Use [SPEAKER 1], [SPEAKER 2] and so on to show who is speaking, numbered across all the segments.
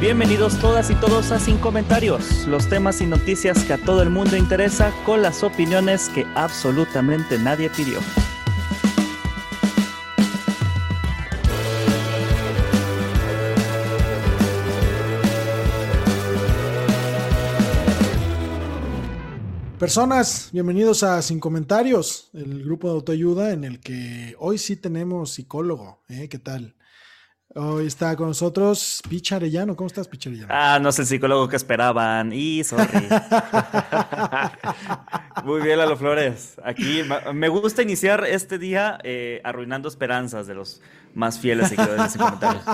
[SPEAKER 1] Bienvenidos todas y todos a Sin Comentarios, los temas y noticias que a todo el mundo interesa con las opiniones que absolutamente nadie pidió.
[SPEAKER 2] Personas, bienvenidos a Sin Comentarios, el grupo de autoayuda en el que hoy sí tenemos psicólogo. ¿eh? ¿Qué tal? Hoy está con nosotros Picha Arellano. ¿Cómo estás, Picha Arellano?
[SPEAKER 1] Ah, no es el psicólogo que esperaban. Y sorry. Muy bien, Lalo Flores. Aquí me gusta iniciar este día eh, arruinando esperanzas de los más fieles seguidores de Comentarios.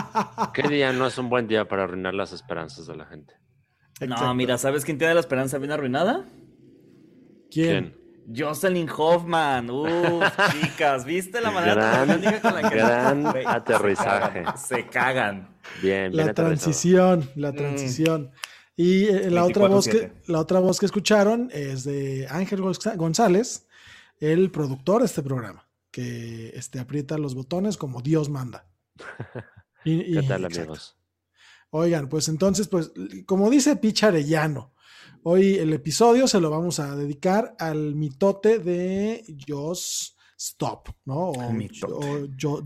[SPEAKER 3] ¿Qué día no es un buen día para arruinar las esperanzas de la gente?
[SPEAKER 1] No, mira, ¿sabes quién tiene la esperanza bien arruinada?
[SPEAKER 2] ¿Quién?
[SPEAKER 1] Jocelyn Hoffman, uff, chicas, ¿viste la manera
[SPEAKER 3] gran, con la que gran aterrizaje?
[SPEAKER 1] Se cagan.
[SPEAKER 3] Bien, bien
[SPEAKER 2] La transición, la mm. transición. Y eh, la otra voz que la otra voz que escucharon es de Ángel González, el productor de este programa, que este, aprieta los botones como Dios manda.
[SPEAKER 3] Y, ¿Qué tal, amigos?
[SPEAKER 2] Oigan, pues entonces, pues, como dice Picharellano, Hoy el episodio se lo vamos a dedicar al mitote de Jos Stop, ¿no? O,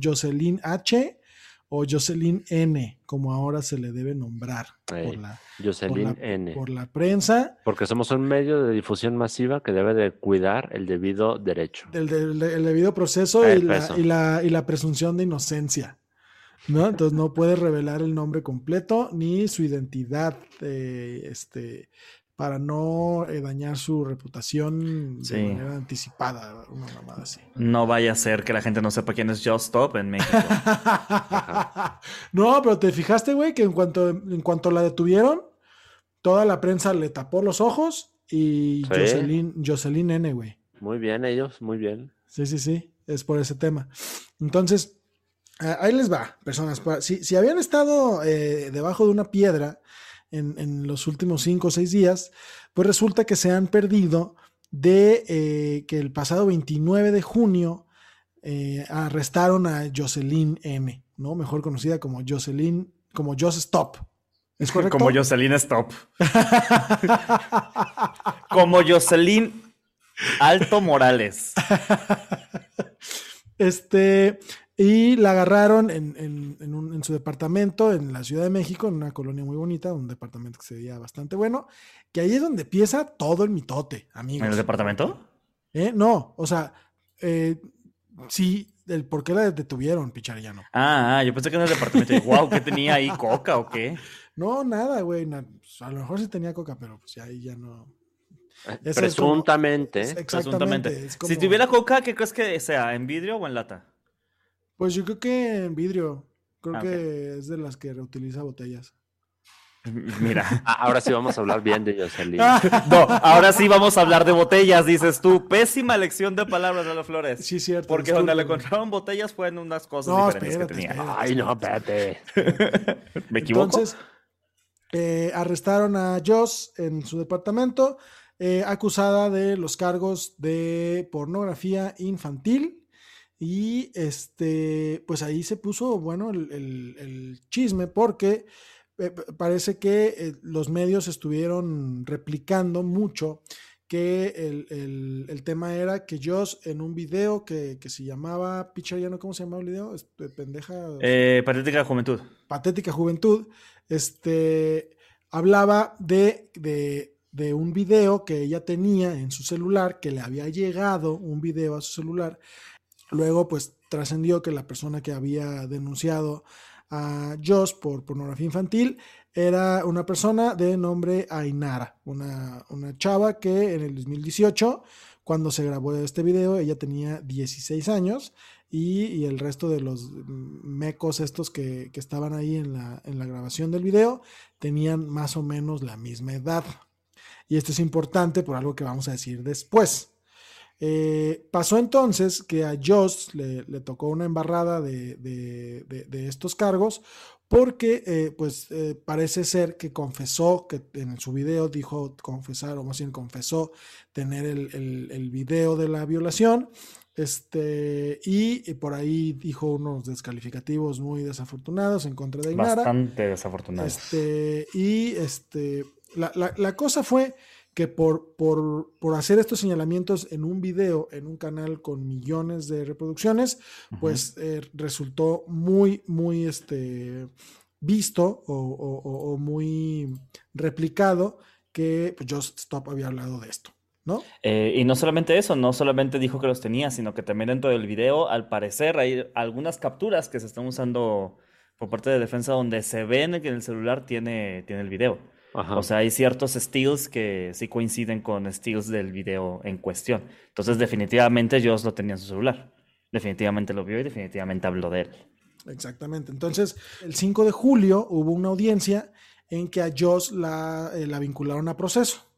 [SPEAKER 2] Jocelyn H o Jocelyn N, como ahora se le debe nombrar
[SPEAKER 3] por, la, Jocelyn N.
[SPEAKER 2] por la prensa.
[SPEAKER 3] Porque somos un medio de difusión masiva que debe de cuidar el debido derecho.
[SPEAKER 2] El, debido proceso y la, y la, presunción de inocencia. ¿no? Entonces no puede revelar el nombre completo ni su identidad eh, este, para no eh, dañar su reputación de manera anticipada, una mamada así.
[SPEAKER 1] No vaya a ser que la gente no sepa quién es Just Stop en México.
[SPEAKER 2] no, pero te fijaste, güey, que en cuanto, en cuanto la detuvieron, toda la prensa le tapó los ojos y Jocelyn, Jocelyn N, güey.
[SPEAKER 3] Muy bien ellos, muy bien.
[SPEAKER 2] Sí, sí, sí, es por ese tema. Entonces, ahí les va, personas. Si, si habían estado eh, debajo de una piedra en, los últimos cinco o seis días, pues resulta que se han perdido de eh, que el pasado 29 de junio eh, arrestaron a Jocelyn M, ¿no? Mejor conocida como Jocelyn, como Jos Stop. ¿Es correcto?
[SPEAKER 1] Como Jocelyn Stop. como Jocelyn Alto Morales.
[SPEAKER 2] Este, y la agarraron en, en, su departamento en la Ciudad de México, en una colonia muy bonita, un departamento que se veía bastante bueno, que ahí es donde empieza todo el mitote, amigos.
[SPEAKER 1] ¿En el departamento?
[SPEAKER 2] ¿Eh? No, o sea, eh, sí, el por qué la detuvieron, Picharillano.
[SPEAKER 1] Ah, ah, yo pensé que en el departamento. wow, ¿qué tenía ahí? ¿Coca o qué?
[SPEAKER 2] No, nada, güey. Pues, a lo mejor sí tenía coca, pero pues ahí ya no.
[SPEAKER 3] Presuntamente.
[SPEAKER 2] exactamente.
[SPEAKER 1] Si tuviera coca, ¿qué crees que sea? ¿En vidrio o en lata?
[SPEAKER 2] Pues yo creo que en vidrio. Creo ah, que es de las que reutiliza botellas.
[SPEAKER 1] Mira.
[SPEAKER 3] Ah, ahora sí vamos a hablar bien de Jocelyn.
[SPEAKER 1] no, ahora sí vamos a hablar de botellas, dices tú. Pésima elección de palabras de las flores.
[SPEAKER 2] Sí, cierto.
[SPEAKER 1] Porque donde le encontraron botellas fueron unas cosas diferentes que tenía.
[SPEAKER 3] Ay, no, espérate.
[SPEAKER 1] ¿Me equivoco?
[SPEAKER 2] Entonces, eh, arrestaron a Joss en su departamento, eh, acusada de los cargos de pornografía infantil y este, pues ahí se puso, bueno, el, chisme porque eh, parece que eh, los medios estuvieron replicando mucho que el, tema era que Joss en un video que, se llamaba, Picha, ya no, ¿cómo se llamaba el video? Este, pendeja.
[SPEAKER 1] Eh, Patética Juventud.
[SPEAKER 2] Patética Juventud. Este, hablaba de, de, de un video que ella tenía en su celular, que le había llegado un video a su celular Luego, pues trascendió que la persona que había denunciado a Joss por pornografía infantil era una persona de nombre Ainara, una, una chava que en el 2018, cuando se grabó este video, ella tenía 16 años y, el resto de los mecos estos que, estaban ahí en la, en la grabación del video tenían más o menos la misma edad. Y esto es importante por algo que vamos a decir después. Eh, pasó entonces que a Joss le, tocó una embarrada de, estos cargos porque eh, pues eh, parece ser que confesó, que en su video dijo confesar, o más bien confesó tener el, el video de la violación, este, y, por ahí dijo unos descalificativos muy desafortunados en contra de Ainara.
[SPEAKER 1] Bastante desafortunados.
[SPEAKER 2] Este, y este, la, cosa fue que por, por, hacer estos señalamientos en un video, en un canal con millones de reproducciones, pues eh, resultó muy, muy este, visto o, muy replicado que pues, Just Stop había hablado de esto.
[SPEAKER 1] Eh, y no solamente eso, no solamente dijo que los tenía, sino que también dentro del video, al parecer, hay algunas capturas que se están usando por parte de defensa donde se ven que el celular tiene, tiene el video. O sea, hay ciertos steals que sí coinciden con steals del video en cuestión. Entonces, definitivamente, Joss lo tenía en su celular. Definitivamente lo vio y definitivamente habló de él.
[SPEAKER 2] Exactamente. Entonces, el 5 de julio hubo una audiencia en que a Joss la, eh, la vincularon a proceso.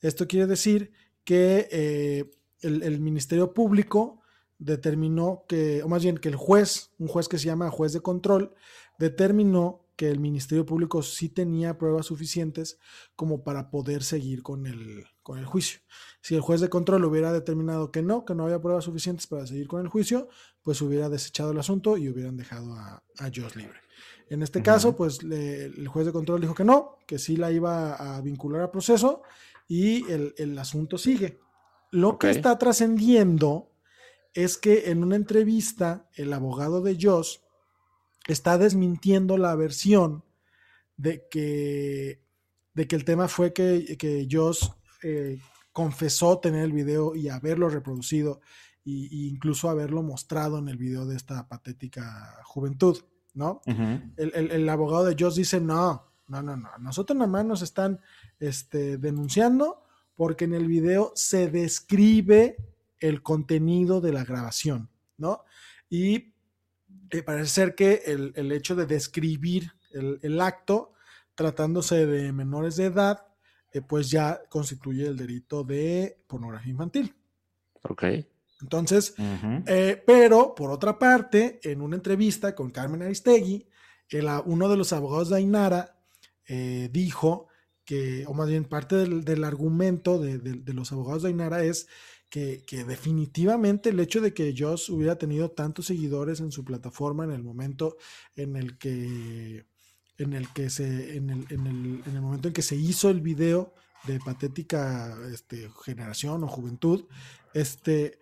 [SPEAKER 2] Esto quiere decir que eh, el, Ministerio Público determinó que, o más bien que el juez, un juez que se llama juez de control, determinó que el Ministerio Público sí tenía pruebas suficientes como para poder seguir con el, con el juicio. Si el juez de control hubiera determinado que no, que no había pruebas suficientes para seguir con el juicio, pues hubiera desechado el asunto y hubieran dejado a, a Josh libre. En este caso, pues el juez de control dijo que no, que sí la iba a vincular a proceso y el, asunto sigue. Lo que está trascendiendo es que en una entrevista el abogado de Josh está desmintiendo la versión de que, de que el tema fue que, que Josh eh, confesó tener el video y haberlo reproducido e incluso haberlo mostrado en el video de esta patética juventud, ¿no? el, el, abogado de Josh dice, no, no, no, no, nosotros nada más nos están este, denunciando porque en el video se describe el contenido de la grabación, ¿no? Y eh, parece ser que el, hecho de describir el, acto, tratándose de menores de edad, eh, pues ya constituye el delito de pornografía infantil.
[SPEAKER 3] Ok.
[SPEAKER 2] Entonces, eh, pero por otra parte, en una entrevista con Carmen Aristegui, uno de los abogados de Ainara dijo o más bien parte del, argumento de, los abogados de Ainara es que, definitivamente el hecho de que Joss hubiera tenido tantos seguidores en su plataforma en el momento en el que en el que se en el, en el, en el momento en que se hizo el video de patética este, generación o juventud este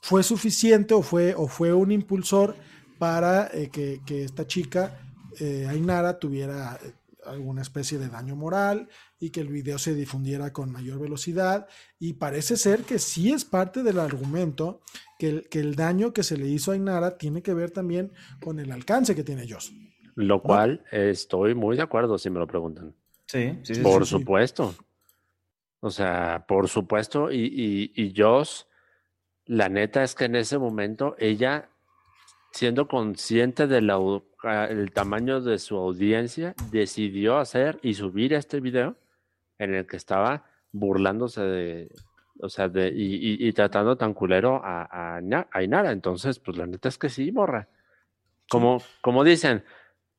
[SPEAKER 2] fue suficiente o fue o fue un impulsor para eh, que, esta chica eh, Ainara tuviera alguna especie de daño moral y que el video se difundiera con mayor velocidad. Y parece ser que sí es parte del argumento que el, que el daño que se le hizo a Inara tiene que ver también con el alcance que tiene Joss.
[SPEAKER 3] Lo cual estoy muy de acuerdo si me lo preguntan.
[SPEAKER 1] Sí, sí,
[SPEAKER 3] Por supuesto. O sea, por supuesto. Y, y, y Joss, la neta es que en ese momento ella, siendo consciente de la el tamaño de su audiencia, decidió hacer y subir este video en el que estaba burlándose de, o sea, de, y, tratando tan culero a, a, Inara. Entonces, pues la neta es que sí, morra. Como, como dicen,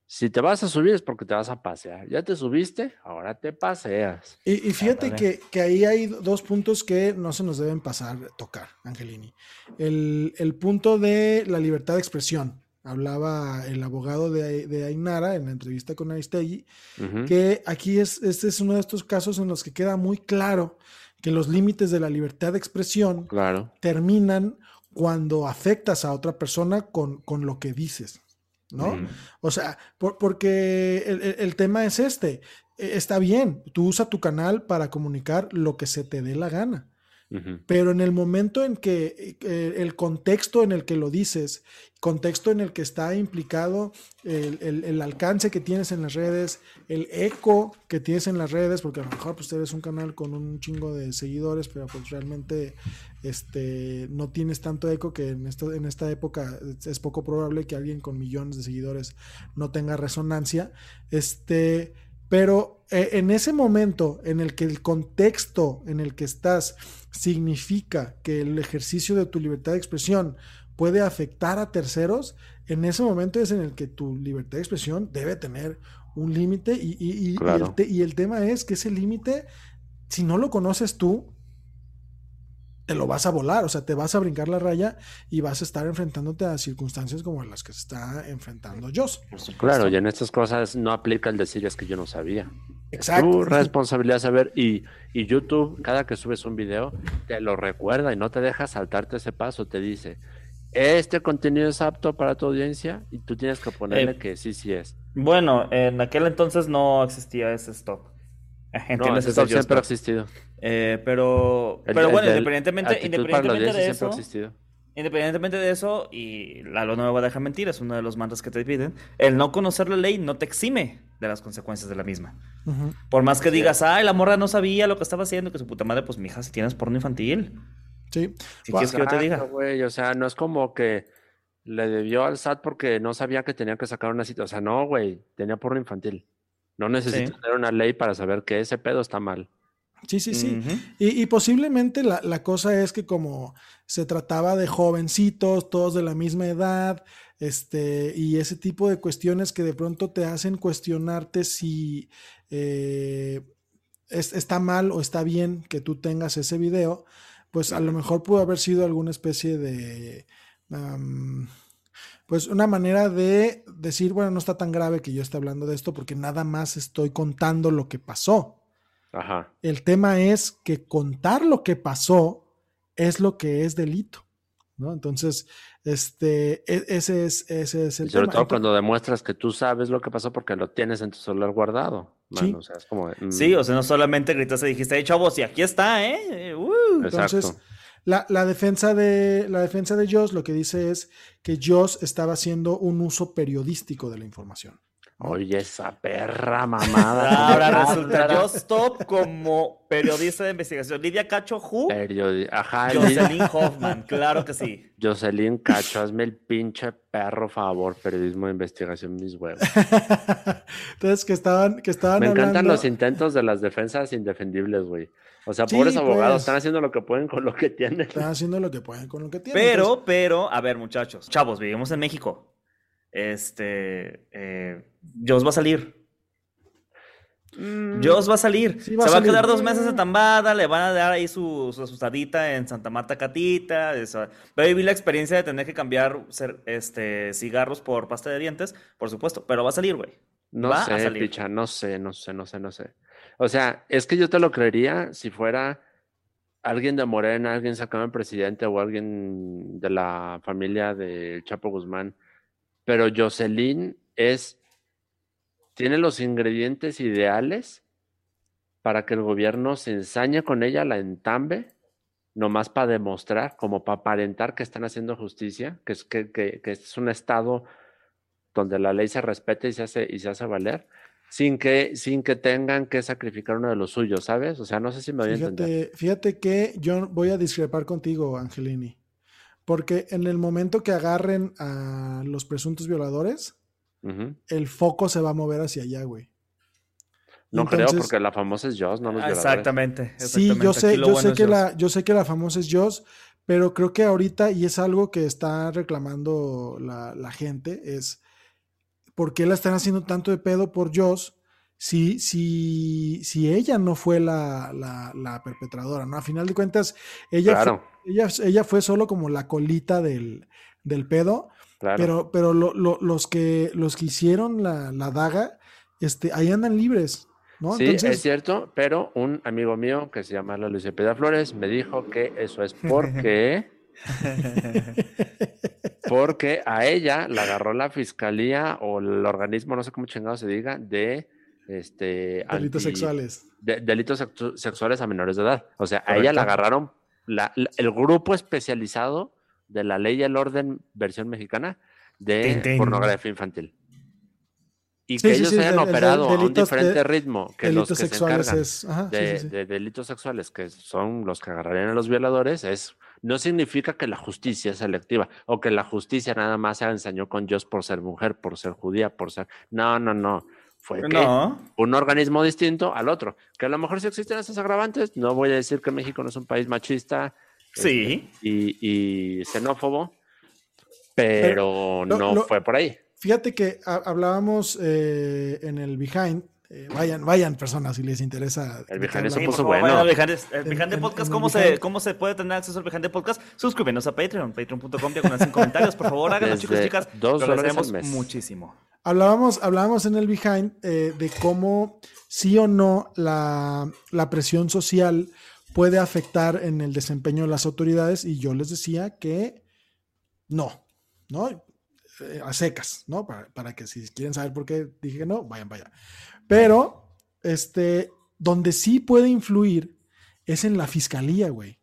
[SPEAKER 3] si te vas a subir es porque te vas a pasear. Ya te subiste, ahora te paseas.
[SPEAKER 2] Y, fíjate que, que, ahí hay dos puntos que no se nos deben pasar, tocar, Angelini. El, el punto de la libertad de expresión hablaba el abogado de, de Ainara en la entrevista con Aristegui, que aquí es, este es uno de estos casos en los que queda muy claro que los límites de la libertad de expresión terminan cuando afectas a otra persona con, con lo que dices, ¿no? O sea, porque el, el, tema es este, e, está bien, tú usa tu canal para comunicar lo que se te dé la gana, Pero en el momento en que eh, el contexto en el que lo dices, contexto en el que está implicado el, el- alcance que tienes en las redes, el eco que tienes en las redes, porque a lo mejor pues eres un canal con un chingo de seguidores, pero pues realmente este, no tienes tanto eco que en, esto, en esta época es poco probable que alguien con millones de seguidores no tenga resonancia. Este, pero eh, en ese momento en el que el contexto en el que estás significa que el ejercicio de tu libertad de expresión puede afectar a terceros, en ese momento es en el que tu libertad de expresión debe tener un límite y, y- y- y
[SPEAKER 3] Claro.
[SPEAKER 2] el te- y el tema es que ese límite, si no lo conoces tú, te lo vas a volar, o sea, te vas a brincar la raya y vas a estar enfrentándote a circunstancias como las que se está enfrentando Joss.
[SPEAKER 1] Supuesto.
[SPEAKER 3] Claro, y en estas cosas no aplica el decir es que yo no sabía.
[SPEAKER 2] Exacto.
[SPEAKER 3] Tu responsabilidad saber y, y YouTube, cada que subes un video, te lo recuerda y no te deja saltarte ese paso, te dice, este contenido es apto para tu audiencia y tú tienes que ponerle
[SPEAKER 1] Eh,
[SPEAKER 3] que sí, sí es.
[SPEAKER 1] Bueno, en aquel entonces no existía ese stop.
[SPEAKER 3] No,
[SPEAKER 1] ¿Entiendes?
[SPEAKER 3] ese stop siempre ha existido.
[SPEAKER 1] Eh, pero,
[SPEAKER 3] El-
[SPEAKER 1] pero
[SPEAKER 3] el
[SPEAKER 1] bueno, independientemente, independientemente de eso,
[SPEAKER 3] existido.
[SPEAKER 1] independientemente de eso, y Lalo no me va a dejar mentir, es uno de los mandas que te piden, el no conocer la ley no te exime de las consecuencias de la misma. Por más que digas, ay, la morra no sabía lo que estaba haciendo, que su puta madre, pues mija, si tienes porno infantil,
[SPEAKER 2] Sí.
[SPEAKER 1] si quieres que yo te diga.
[SPEAKER 3] Güey, o sea, no es como que le debió al SAT porque no sabía que tenía que sacar una cita. O sea, no, güey, tenía porno infantil. No necesito
[SPEAKER 1] Sí.
[SPEAKER 3] tener una ley para saber que ese pedo está mal.
[SPEAKER 2] Sí, sí, sí. Y, y posiblemente la, la cosa es que como se trataba de jovencitos, todos de la misma edad, este, y ese tipo de cuestiones que de pronto te hacen cuestionarte si eh, es- está mal o está bien que tú tengas ese video, pues a lo mejor pudo haber sido alguna especie de, pues una manera de decir, bueno, no está tan grave que yo esté hablando de esto porque nada más estoy contando lo que pasó.
[SPEAKER 3] Ajá.
[SPEAKER 2] El tema es que contar lo que pasó es lo que es delito, ¿no? Entonces, este, e- ese es, ese es el
[SPEAKER 3] Y sobre
[SPEAKER 2] tema.
[SPEAKER 3] todo
[SPEAKER 2] Entonces,
[SPEAKER 3] cuando demuestras que tú sabes lo que pasó porque lo tienes en tu celular guardado.
[SPEAKER 2] Sí.
[SPEAKER 3] O sea, es como. de,
[SPEAKER 1] Sí,
[SPEAKER 3] mm,
[SPEAKER 1] o sea, no solamente gritaste y dijiste, hey, chavos, y aquí está, ¿eh? Uh.
[SPEAKER 2] entonces, la, la defensa de, la defensa de Joss lo que dice es que Joss estaba haciendo un uso periodístico de la información.
[SPEAKER 3] Oye, esa perra mamada.
[SPEAKER 1] Ahora
[SPEAKER 3] ¿cómo
[SPEAKER 1] resulta yo stop como periodista de investigación. Lidia Cacho, who?
[SPEAKER 3] Periodi- Ajá,
[SPEAKER 1] Jocelyn Hoffman, claro que sí.
[SPEAKER 3] Jocelyn Cacho, hazme el pinche perro favor, periodismo de investigación, mis huevos.
[SPEAKER 2] Entonces, que estaban, que estaban
[SPEAKER 3] Me encantan los intentos de las defensas indefendibles, güey. O sea,
[SPEAKER 2] Sí,
[SPEAKER 3] pobres abogados
[SPEAKER 2] pues.
[SPEAKER 3] están haciendo lo que pueden con lo que tienen.
[SPEAKER 2] Están haciendo lo que pueden con lo que tienen.
[SPEAKER 1] Pero, pero, a ver, muchachos, chavos, vivimos en México. Este, eh, Joss va a salir. Joss va a salir.
[SPEAKER 2] Sí, va
[SPEAKER 1] Se
[SPEAKER 2] a
[SPEAKER 1] va a quedar dos meses en Tambada, le van a dar ahí su, su asustadita en Santa Marta Catita. eso. Va a vivir la experiencia de tener que cambiar cer- este, cigarros por pasta de dientes, por supuesto, pero va a salir, güey.
[SPEAKER 3] No
[SPEAKER 1] va a
[SPEAKER 3] sé,
[SPEAKER 1] salir.
[SPEAKER 3] picha, no sé, no sé, no sé, no sé. O sea, es que yo te lo creería si fuera alguien de Morena, alguien sacado del presidente o alguien de la familia de Chapo Guzmán. Pero Jocelyn es, tiene los ingredientes ideales para que el gobierno se ensañe con ella, la entambe, nomás para demostrar, como para aparentar que están haciendo justicia, que es, que, es un estado donde la ley se respeta y se hace, y se hace valer, sin que, sin que tengan que sacrificar uno de los suyos, ¿sabes? O sea, no sé si me voy a entender.
[SPEAKER 2] Fíjate, fíjate que yo voy a discrepar contigo, Angelini. Porque en el momento que agarren a los presuntos violadores, El foco se va a mover hacia allá, güey.
[SPEAKER 3] No
[SPEAKER 2] Entonces-
[SPEAKER 3] creo, porque la famosa es Joss, no los violadores.
[SPEAKER 1] exactamente,
[SPEAKER 2] Sí,
[SPEAKER 1] exactamente.
[SPEAKER 2] yo sé, yo
[SPEAKER 1] bueno
[SPEAKER 2] sé que la, yo sé que la famosa es Joss, pero creo que ahorita, y es algo que está reclamando la, la gente, es ¿por qué la están haciendo tanto de pedo por Joss si, si, si ella no fue la, la, la perpetradora, ¿no? A final de cuentas, ella,
[SPEAKER 3] Claro,
[SPEAKER 2] fue, ella, ella fue solo como la colita del, del pedo,
[SPEAKER 3] claro.
[SPEAKER 2] pero, pero lo- lo- los, que, los que hicieron la, la daga, este, ahí andan libres, ¿no?
[SPEAKER 3] Sí,
[SPEAKER 2] Entonces,
[SPEAKER 3] es cierto, pero un amigo mío que se llama Luis Cepeda Flores me dijo que eso es porque, porque a ella la agarró la fiscalía o el organismo, no sé cómo chingado se diga, de este
[SPEAKER 2] delitos
[SPEAKER 3] anti-
[SPEAKER 2] sexuales.
[SPEAKER 3] de- delitos sexu- sexuales a menores de edad. O sea, a ella la Agarraron el grupo especializado de la ley y el orden versión mexicana de pornografía infantil. Y que ellos hayan operado a un diferente ritmo que los que se encargan de, delitos sexuales, que son los que agarrarían a los violadores, es no significa que la justicia es selectiva o que la justicia nada más se enseñó con Dios por ser mujer, por ser judía, por ser. No, no, no. Fue un organismo distinto al otro. Que a lo mejor sí existen esos agravantes. No voy a decir que México no es un país machista
[SPEAKER 1] sí.
[SPEAKER 3] Este, y, xenófobo, pero, no fue por ahí.
[SPEAKER 2] Fíjate que hablábamos eh, en el Behind eh, vayan, vayan personas si les interesa.
[SPEAKER 3] El Behind se puso bueno.
[SPEAKER 1] el Behind Podcast, ¿cómo, se, ¿cómo se puede tener acceso al Behind Podcast? Suscríbenos a Patreon, patreon.com, sin comentarios, por favor, háganlo chicos, chicas.
[SPEAKER 3] Dos lo agradecemos
[SPEAKER 1] muchísimo.
[SPEAKER 2] Hablábamos, hablábamos en el Behind eh, de cómo sí o no la, la presión social puede afectar en el desempeño de las autoridades y yo les decía que no, ¿no? Eh, a secas, ¿no? Para, para, que si quieren saber por qué dije que no, vayan vaya pero, este, donde sí puede influir es en la fiscalía, güey.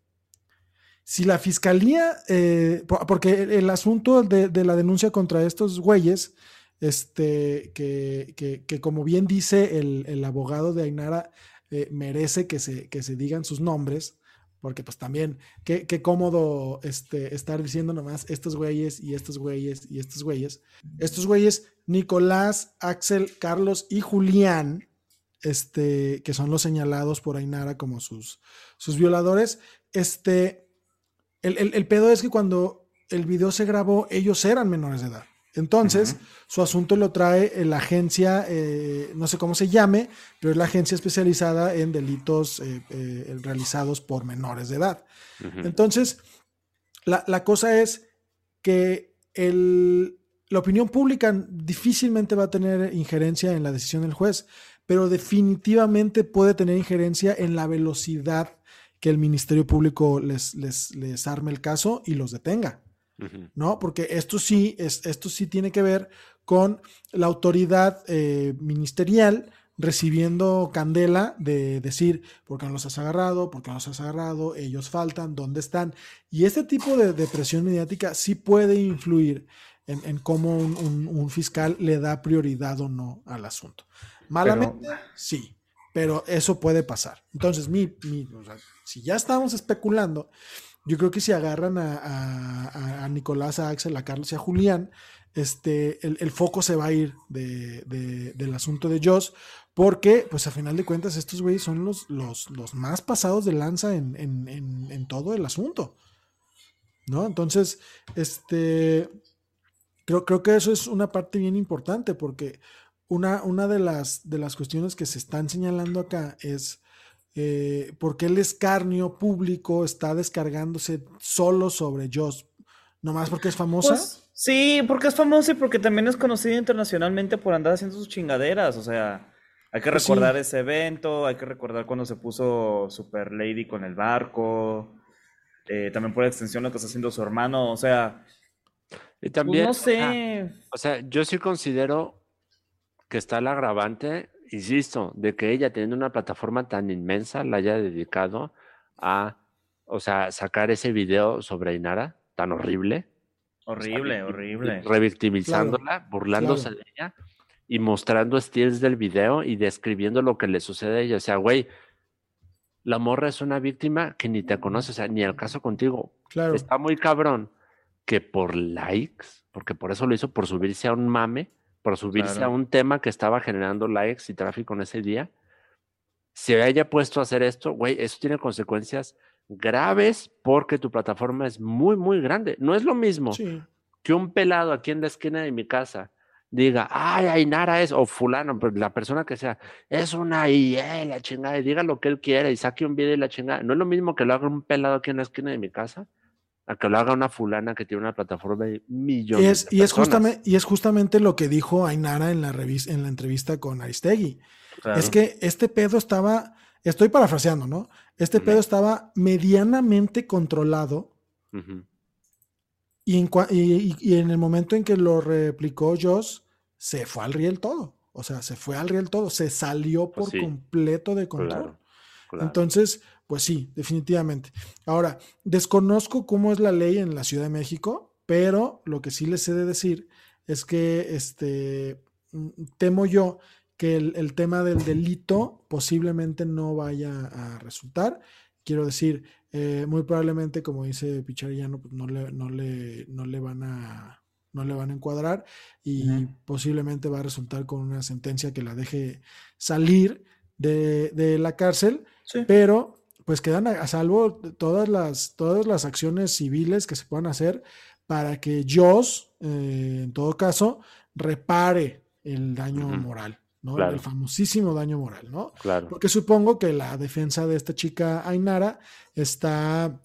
[SPEAKER 2] Si la fiscalía, eh, porque el, asunto de, la denuncia contra estos güeyes, este, que, como bien dice el, abogado de Ainara, eh, merece que se, que se digan sus nombres, porque pues también, qué, cómodo este, estar diciendo nomás estos güeyes y estos güeyes y estos güeyes. Estos güeyes, Nicolás, Axel, Carlos y Julián, este, que son los señalados por Ainara como sus, sus violadores, este, el, el pedo es que cuando el video se grabó, ellos eran menores de edad. Entonces, su asunto lo trae la agencia, eh, no sé cómo se llame, pero es la agencia especializada en delitos eh, eh, realizados por menores de edad. Entonces, la, cosa es que la opinión pública difícilmente va a tener injerencia en la decisión del juez, pero definitivamente puede tener injerencia en la velocidad que el Ministerio Público les, les, les arme el caso y los detenga. ¿No? Porque esto sí, es, esto sí tiene que ver con la autoridad eh, ministerial recibiendo candela de decir, ¿por qué no los has agarrado? ¿Por qué no los has agarrado? Ellos faltan, ¿dónde están? Y este tipo de, presión mediática sí puede influir en, cómo un, fiscal le da prioridad o no al asunto. Malamente, sí, pero eso puede pasar. Entonces, mi, si ya estamos especulando yo creo que si agarran a, Nicolás, a Axel, a Carlos y a Julián, este, el, foco se va a ir del asunto de Joss, porque, pues a final de cuentas, estos güeyes son los, más pasados de lanza en, todo el asunto. ¿No? Entonces, este, creo, que eso es una parte bien importante, porque una, de las cuestiones que se están señalando acá es eh, por qué el escarnio público está descargándose solo sobre Joss, nomás porque es famosa. Pues,
[SPEAKER 1] sí, porque es famosa y porque también es conocida internacionalmente por andar haciendo sus chingaderas, o sea, hay que pues recordar ese evento, hay que recordar cuando se puso Super Lady con el barco, eh, también por extensión lo que está haciendo su hermano, o sea...
[SPEAKER 3] Y también,
[SPEAKER 1] pues, no sé.
[SPEAKER 3] o sea, yo sí considero que está el agravante insisto, de que ella teniendo una plataforma tan inmensa la haya dedicado a, o sea, sacar ese video sobre Inara tan horrible.
[SPEAKER 1] Horrible, horrible.
[SPEAKER 3] Revictimizándola, burlándose de ella y mostrando estilos del video y describiendo lo que le sucede a ella. O sea, güey, la morra es una víctima que ni te conoce, o sea, ni al caso contigo.
[SPEAKER 2] Claro.
[SPEAKER 3] Está muy cabrón que por likes, porque por eso lo hizo, por subirse a un mame, por subirse a un tema que estaba generando likes y tráfico en ese día, se haya puesto a hacer esto, güey, eso tiene consecuencias graves porque tu plataforma es muy, muy grande. No es lo mismo que un pelado aquí en la esquina de mi casa diga, ay, Ainara es, o fulano, pues, la persona que sea, es una y la chingada, y diga lo que él quiera y saque un video y la chingada. No es lo mismo que lo haga un pelado aquí en la esquina de mi casa a que lo haga una fulana que tiene una plataforma de millones
[SPEAKER 2] y es, justamente, y es justamente lo que dijo Ainara en la, en la entrevista con Aristegui. Es que este pedo estaba, estoy parafraseando, ¿no? Este pedo estaba medianamente controlado. y, en, y, en el momento en que lo replicó Joss, se fue al riel todo. O sea, se fue al riel todo, se salió pues por completo de control. Entonces, pues sí, definitivamente. Ahora, desconozco cómo es la ley en la Ciudad de México, pero lo que sí les he de decir es que este, mm, temo yo que el, tema del delito posiblemente no vaya a resultar. Quiero decir, eh, muy probablemente, como dice Picharillano, pues no le, no le, no le van a no le van a encuadrar y posiblemente va a resultar con una sentencia que la deje salir de, la cárcel, pero pues quedan a, salvo todas las, todas las acciones civiles que se puedan hacer para que Joss, eh, en todo caso, repare el daño moral. ¿no? El famosísimo daño moral, ¿no?
[SPEAKER 3] Claro.
[SPEAKER 2] Porque supongo que la defensa de esta chica Ainara está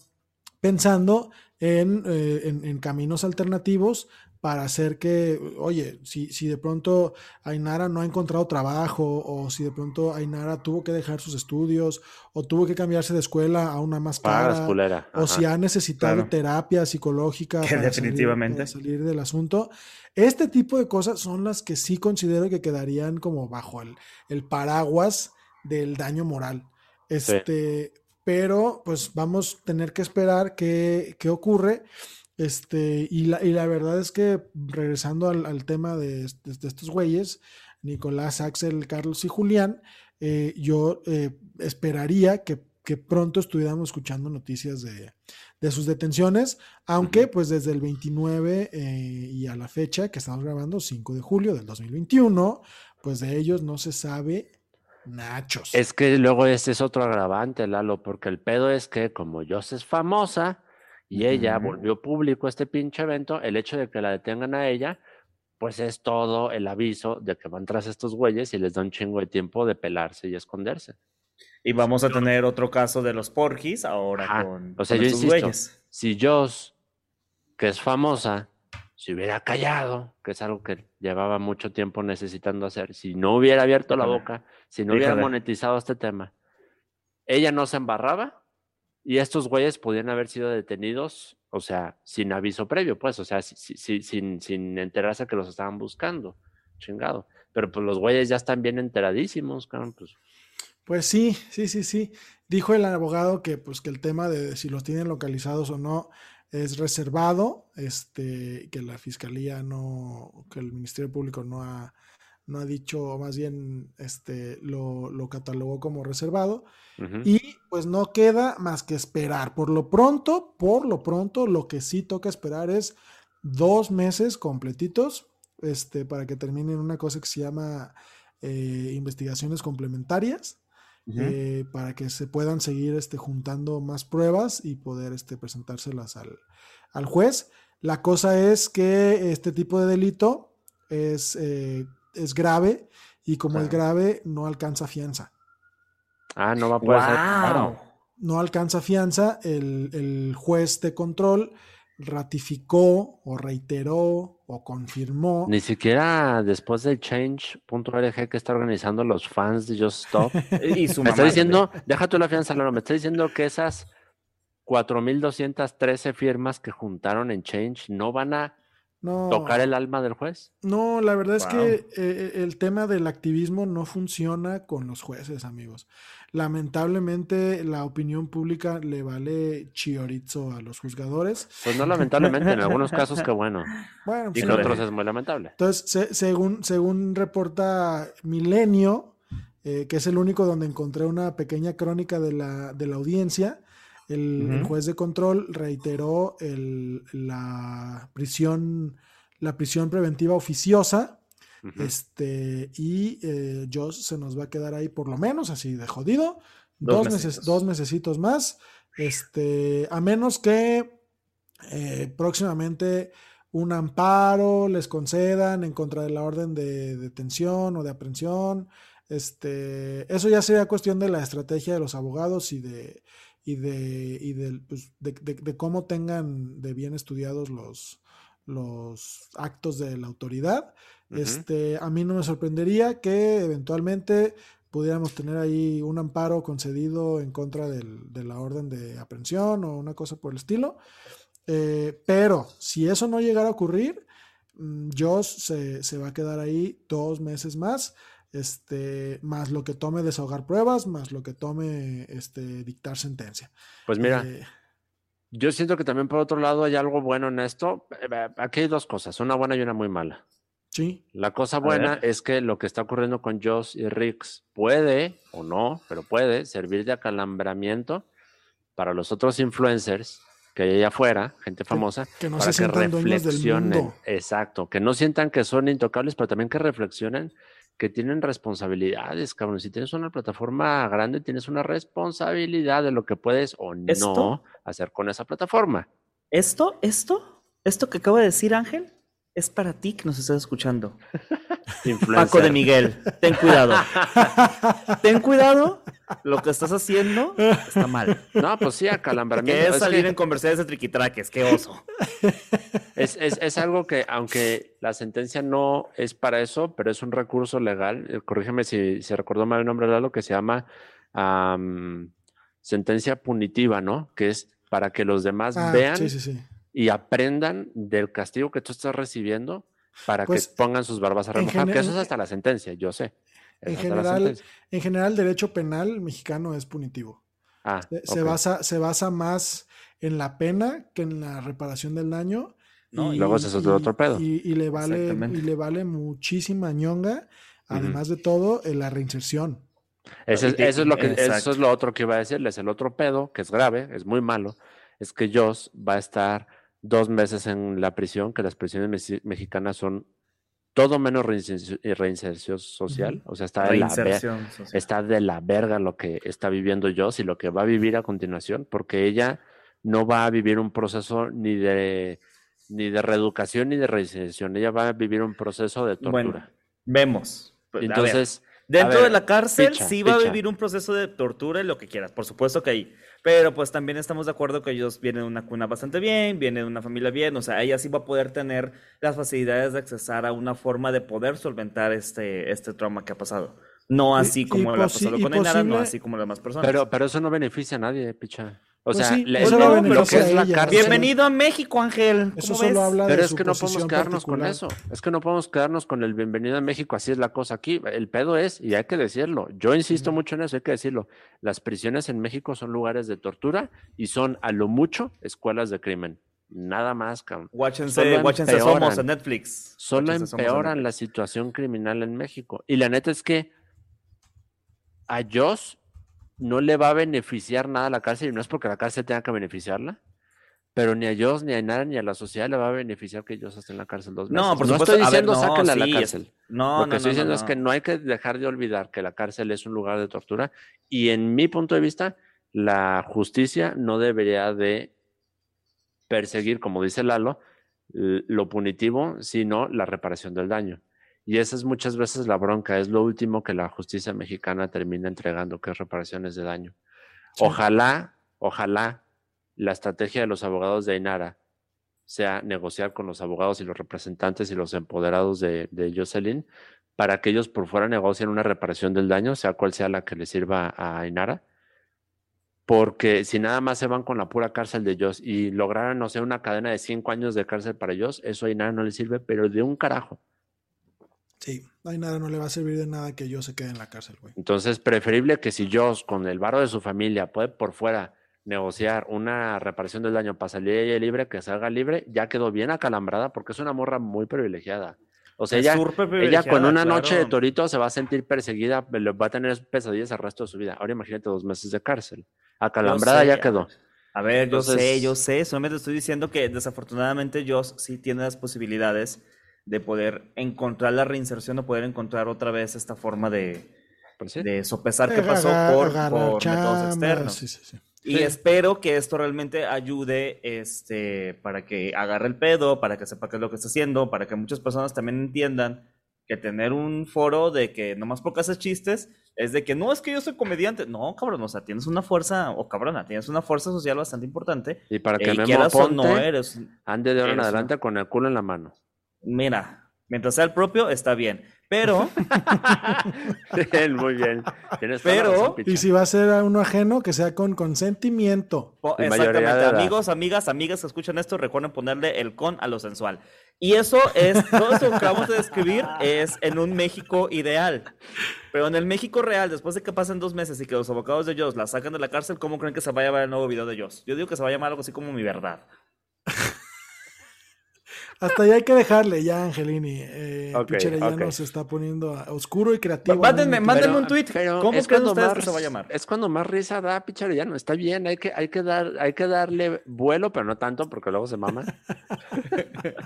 [SPEAKER 2] pensando en, eh, en, caminos alternativos para hacer que, oye, si, si de pronto Ainara no ha encontrado trabajo o si de pronto Ainara tuvo que dejar sus estudios o tuvo que cambiarse de escuela a una más cara o si ha necesitado terapia psicológica
[SPEAKER 1] para, definitivamente.
[SPEAKER 2] Salir, del asunto. Este tipo de cosas son las que sí considero que quedarían como bajo el, el paraguas del daño moral. Este, pero pues vamos a tener que esperar qué, qué ocurre. Este, y la, y la verdad es que regresando al, tema de, estos güeyes, Nicolás, Axel, Carlos y Julián, eh, yo eh, esperaría que, pronto estuviéramos escuchando noticias de, sus detenciones, aunque pues desde el 29 eh, y a la fecha que estamos grabando, 5 de julio del 2021, pues de ellos no se sabe nachos.
[SPEAKER 3] Es que luego ese es otro agravante, Lalo, porque el pedo es que como Jos es famosa, y ella volvió público este pinche evento, el hecho de que la detengan a ella, pues es todo el aviso de que van tras estos güeyes y les da un chingo de tiempo de pelarse y esconderse.
[SPEAKER 1] Y vamos a tener otro caso de los porquis ahora con, o sea, yo insisto, güeyes.
[SPEAKER 3] Si Joss, que es famosa, si hubiera callado, que es algo que llevaba mucho tiempo necesitando hacer, si no hubiera abierto la boca, si no hubiera monetizado este tema, ella no se embarraba, y estos güeyes podían haber sido detenidos, o sea, sin aviso previo, pues, o sea, sin, sin enterarse que los estaban buscando. Chingado. Pero pues los güeyes ya están bien enteradísimos, cabrón, pues.
[SPEAKER 2] Pues sí, sí, sí, sí. Dijo el abogado que pues que el tema de si los tienen localizados o no es reservado, este, que la fiscalía no, que el Ministerio Público no ha, no ha dicho, o más bien este, lo, lo catalogó como reservado. Y pues no queda más que esperar. Por lo pronto, por lo pronto, lo que sí toca esperar es dos meses completitos este, para que terminen una cosa que se llama eh, investigaciones complementarias. Eh, para que se puedan seguir este, juntando más pruebas y poder este, presentárselas al, al juez. La cosa es que este tipo de delito es eh, es grave y como es grave no alcanza fianza.
[SPEAKER 3] Ah, no va a poder ser.
[SPEAKER 2] No alcanza fianza, el, juez de control ratificó o reiteró o confirmó.
[SPEAKER 3] Ni siquiera después del change.org que está organizando los fans de Just Stop. y su me está diciendo, deja tú la fianza, no, me está diciendo que esas 4.213 firmas que juntaron en Change no van a ¿Tocar el alma del juez?
[SPEAKER 2] No, la verdad es que eh, el tema del activismo no funciona con los jueces, amigos. Lamentablemente, la opinión pública le vale chiorizo a los juzgadores.
[SPEAKER 3] Pues no lamentablemente, en algunos casos que bueno. bueno y en otros es muy lamentable.
[SPEAKER 2] Entonces, según, según reporta Milenio, eh, que es el único donde encontré una pequeña crónica de la, de la audiencia, el, juez de control reiteró la prisión, la prisión preventiva oficiosa. Este, y eh, Joss se nos va a quedar ahí por lo menos así de jodido. Dos, meses, dos mesecitos más. Este, a menos que eh, próximamente un amparo les concedan en contra de la orden de detención o de aprehensión. Este, eso ya sería cuestión de la estrategia de los abogados y de, y de, pues, de, de, cómo tengan de bien estudiados los, los actos de la autoridad. este, a mí no me sorprendería que eventualmente pudiéramos tener ahí un amparo concedido en contra de la orden de aprehensión o una cosa por el estilo. Eh, pero si eso no llegara a ocurrir, mm, Joss se, se, va a quedar ahí dos meses más. Este, más lo que tome desahogar pruebas, más lo que tome este, dictar sentencia.
[SPEAKER 3] Pues mira,
[SPEAKER 2] Eh,
[SPEAKER 3] yo siento que también por otro lado hay algo bueno en esto. Eh, Aquí hay dos cosas, una buena y una muy mala.
[SPEAKER 2] sí,
[SPEAKER 3] La cosa buena es que lo que está ocurriendo con Joss y Rix puede, o no, pero puede servir de acalambramiento para los otros influencers que hay allá afuera, gente famosa,
[SPEAKER 2] que no
[SPEAKER 3] para
[SPEAKER 2] se
[SPEAKER 3] que
[SPEAKER 2] del
[SPEAKER 3] reflexionen.
[SPEAKER 2] mundo.
[SPEAKER 3] Exacto, que no sientan que son intocables, pero también que reflexionen que tienen responsabilidades, cabrón. Si tienes una plataforma grande, tienes una responsabilidad de lo que puedes o no hacer con esa plataforma.
[SPEAKER 1] Esto, esto, esto que acaba de decir Ángel, es para ti que nos estás escuchando. Paco de. Miguel, ten cuidado. ten cuidado, lo que estás haciendo está mal.
[SPEAKER 3] No, pues sí, acalambramiento.
[SPEAKER 1] Que es
[SPEAKER 3] Es que-
[SPEAKER 1] salir en comerciales de triquitraques, qué oso.
[SPEAKER 3] Es, es- es algo que, aunque la sentencia no es para eso, pero es un recurso legal, eh, corrígeme si, si recuerdo mal el nombre de lo que se llama am, sentencia punitiva, ¿no? Que es para que los demás
[SPEAKER 2] Ah,
[SPEAKER 3] vean
[SPEAKER 2] sí, sí, sí.
[SPEAKER 3] y aprendan del castigo que tú estás recibiendo para
[SPEAKER 2] Pues,
[SPEAKER 3] que pongan sus barbas a remojar, que eso es hasta la sentencia, yo sé.
[SPEAKER 2] En general, en general, el derecho penal mexicano es punitivo.
[SPEAKER 3] Ah,
[SPEAKER 2] Se, basa, se basa más en la pena que en la reparación del daño.
[SPEAKER 1] No, y
[SPEAKER 3] luego ese es otro- otro pedo.
[SPEAKER 2] Y, y le vale, y le vale muchísima ñonga, además de todo, en la reinserción.
[SPEAKER 3] Es- eso, es lo que,
[SPEAKER 1] exacto.
[SPEAKER 3] eso es lo otro que iba a decirles. El otro pedo, que es grave, es muy malo, es que Joss va a estar dos meses en la prisión, que las prisiones mexi- mexicanas son todo menos reinserción, reinserción social. O sea, está de, la
[SPEAKER 1] social.
[SPEAKER 3] está de la verga lo que está viviendo Joss y lo que va a vivir a continuación, porque ella no va a vivir un proceso ni de ni de reeducación ni de reinserción. Ella va a vivir un proceso de tortura.
[SPEAKER 1] Bueno, vemos. Pues, ver,
[SPEAKER 3] Entonces,
[SPEAKER 1] Dentro
[SPEAKER 3] ver,
[SPEAKER 1] de la cárcel
[SPEAKER 3] picha,
[SPEAKER 1] sí va a vivir un proceso de tortura y lo que quieras, por supuesto que ahí. Pero pues también estamos de acuerdo que ellos vienen de una cuna bastante bien, vienen de una familia bien, o sea, ella sí va a poder tener las facilidades de accesar a una forma de poder solventar este, este trauma que ha pasado. No
[SPEAKER 2] Y-
[SPEAKER 1] así
[SPEAKER 2] y
[SPEAKER 1] como le ha
[SPEAKER 2] posi-
[SPEAKER 1] pasado
[SPEAKER 2] y
[SPEAKER 1] con Ainara, no así como las demás personas.
[SPEAKER 3] Pero, pero eso no beneficia a nadie, picha. O
[SPEAKER 2] Pues
[SPEAKER 3] sea,
[SPEAKER 2] sí,
[SPEAKER 3] le-
[SPEAKER 2] eso
[SPEAKER 3] lo-
[SPEAKER 1] no
[SPEAKER 3] lo que es
[SPEAKER 2] a
[SPEAKER 3] la cárcel-
[SPEAKER 1] Bienvenido a México, Ángel.
[SPEAKER 2] Eso
[SPEAKER 1] ¿Cómo
[SPEAKER 2] solo
[SPEAKER 1] ves?
[SPEAKER 2] habla
[SPEAKER 3] Pero
[SPEAKER 2] de
[SPEAKER 3] es
[SPEAKER 2] su
[SPEAKER 3] que no podemos quedarnos con eso. Es que no podemos quedarnos con el bienvenido a México. Así es la cosa aquí. El pedo es, y hay que decirlo, yo insisto mucho en eso, hay que decirlo. Las prisiones en México son lugares de tortura y son a lo mucho escuelas de crimen. Nada más, cabrón.
[SPEAKER 1] Guáchense, guáchense. Somos en Netflix.
[SPEAKER 3] Solo empeoran la situación criminal en México. Y la neta es que a Joss no le va a beneficiar nada la cárcel, y no es porque la cárcel tenga que beneficiarla, pero ni a Joss, ni a nada, ni a la sociedad le va a beneficiar que Joss esté en la cárcel dos meses.
[SPEAKER 1] No, por
[SPEAKER 3] no
[SPEAKER 1] supuesto.
[SPEAKER 3] estoy
[SPEAKER 1] a ver,
[SPEAKER 3] diciendo
[SPEAKER 1] no,
[SPEAKER 3] sáquenla a la cárcel.
[SPEAKER 1] No,
[SPEAKER 3] Lo que
[SPEAKER 1] no,
[SPEAKER 3] estoy diciendo es que no hay que dejar de olvidar que la cárcel es un lugar de tortura y en mi punto de vista, la justicia no debería de perseguir, como dice Lalo, lo punitivo, sino la reparación del daño. Y esa es muchas veces la bronca, es lo último que la justicia mexicana termina entregando, que es reparaciones de daño.
[SPEAKER 2] Sí.
[SPEAKER 3] Ojalá, ojalá la estrategia de los abogados de Ainara sea negociar con los abogados y los representantes y los empoderados de, de Jocelyn para que ellos por fuera negocien una reparación del daño, sea cual sea la que le sirva a Ainara. Porque si nada más se van con la pura cárcel de ellos y lograran, no sé, una cadena de cinco años de cárcel para ellos, eso a Ainara no le sirve, pero de un carajo.
[SPEAKER 2] Sí, no hay nada, no le va a servir de nada que yo se quede en la cárcel, güey.
[SPEAKER 3] Entonces, preferible que si Joss, con el varo de su familia, puede por fuera negociar una reparación del daño para salir ella libre, que salga libre, ya quedó bien acalambrada porque es una morra muy privilegiada. O sea, ella, ella con una noche de torito se va a sentir perseguida, va a tener pesadillas el resto de su vida. Ahora imagínate dos meses de cárcel. Acalambrada
[SPEAKER 1] sé,
[SPEAKER 3] ya quedó.
[SPEAKER 1] A ver, yo sé, yo sé, solamente estoy diciendo que desafortunadamente Joss sí tiene las posibilidades de poder encontrar la reinserción o poder encontrar otra vez esta forma de,
[SPEAKER 3] Pues sí.
[SPEAKER 1] de sopesar qué pasó por, por métodos externos.
[SPEAKER 2] sí, sí, sí.
[SPEAKER 1] Y
[SPEAKER 3] Sí.
[SPEAKER 1] espero que esto realmente ayude este, para que agarre el pedo, para que sepa qué es lo que está haciendo, para que muchas personas también entiendan que tener un foro de que nomás porque haces chistes es de que no es que yo soy comediante. No, cabrón, o sea, tienes una fuerza, o cabrona, tienes una fuerza social bastante importante.
[SPEAKER 3] Y para que
[SPEAKER 1] Eh, o no eres.
[SPEAKER 3] ande de ahora en adelante con el culo en la mano.
[SPEAKER 1] Mira, mientras sea el propio, está bien. Pero,
[SPEAKER 3] Bien, muy bien. Tienes
[SPEAKER 1] Pero-
[SPEAKER 3] razón.
[SPEAKER 2] Y si va a ser a uno ajeno, que sea con consentimiento.
[SPEAKER 1] po- exactamente, amigos, amigas, amigas que escuchan esto, recuerden ponerle el con a lo sensual. Y eso es, todo eso que acabamos de describir es en un México ideal. Pero en el México real, después de que pasen dos meses y que los abogados de Joss la sacan de la cárcel, ¿cómo creen que se va a llamar el nuevo video de Joss? Yo digo que se va a llamar algo así como Mi Verdad.
[SPEAKER 2] Hasta ahí hay que dejarle ya, Angelini. Eh,
[SPEAKER 3] Ok,
[SPEAKER 2] Pitcher ya
[SPEAKER 3] ok.
[SPEAKER 2] nos está poniendo a- oscuro y creativo.
[SPEAKER 1] Mándenme, mándenme un tweet.
[SPEAKER 3] Pero
[SPEAKER 1] ¿Cómo
[SPEAKER 3] es
[SPEAKER 1] creen
[SPEAKER 3] cuando
[SPEAKER 1] ustedes
[SPEAKER 3] más,
[SPEAKER 1] que se va a llamar?
[SPEAKER 3] Es cuando más risa da Picharellano. Está bien, hay que, hay que dar, hay que darle vuelo, pero no tanto, porque luego se mama.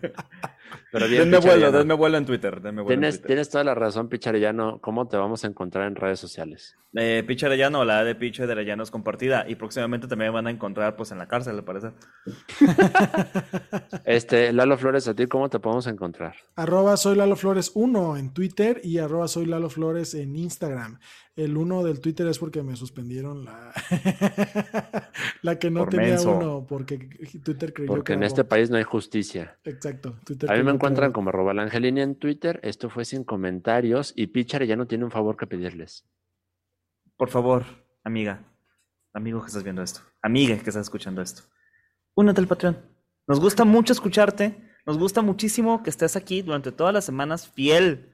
[SPEAKER 3] pero bien,
[SPEAKER 1] Denme vuelo,
[SPEAKER 3] Picharellano.
[SPEAKER 1] denme vuelo en Twitter. Denme vuelo en
[SPEAKER 3] Tienes,
[SPEAKER 1] Twitter.
[SPEAKER 3] tienes toda la razón, Picharellano. ¿Cómo te vamos a encontrar en redes sociales?
[SPEAKER 1] Eh, Piche Arellano, la A de de Arellano es compartida. Y próximamente también me van a encontrar pues en la cárcel, al parecer.
[SPEAKER 3] Este, Lalo Flores, a ti, ¿cómo te podemos encontrar?
[SPEAKER 2] Arroba soy Lalo Flores 1 en Twitter y arroba soy Lalo Flores en Instagram. El 1 del Twitter es porque me suspendieron la, la que no
[SPEAKER 1] Por
[SPEAKER 2] tenía
[SPEAKER 1] menso.
[SPEAKER 2] uno, porque Twitter creyó
[SPEAKER 3] Porque
[SPEAKER 2] que
[SPEAKER 3] en este país no hay justicia.
[SPEAKER 2] Exacto. Twitter
[SPEAKER 3] A mí me encuentran como arroba la Angelini en Twitter. Esto fue sin comentarios. Y Picharellano tiene un favor que pedirles.
[SPEAKER 1] Por favor, amiga, amigo que estás viendo esto, amiga que estás escuchando esto, únete al Patreon. Nos gusta mucho escucharte, nos gusta muchísimo que estés aquí durante todas las semanas fiel,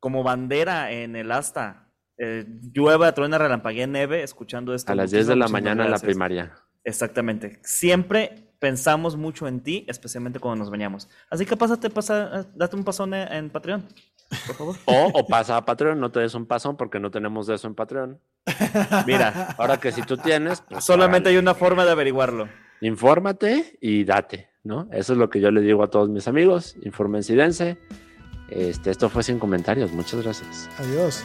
[SPEAKER 1] como bandera en el asta. Eh, llueva, truena, relampaguee, neve, escuchando esto.
[SPEAKER 3] A las 10 de la mañana en la primaria.
[SPEAKER 1] Exactamente. Siempre pensamos mucho en ti, especialmente cuando nos bañamos. Así que pásate, pasa, date un pasón en, Patreon, por favor.
[SPEAKER 3] O, o pasa a Patreon, no te des un pasón porque no tenemos de eso en Patreon.
[SPEAKER 1] Mira,
[SPEAKER 3] Ahora que si tú tienes, pues
[SPEAKER 1] solamente hay una forma de averiguarlo.
[SPEAKER 3] infórmate y date, ¿no? Eso es lo que yo le digo a todos mis amigos. Infórmense y dense. Este, esto fue sin comentarios. Muchas gracias.
[SPEAKER 2] Adiós.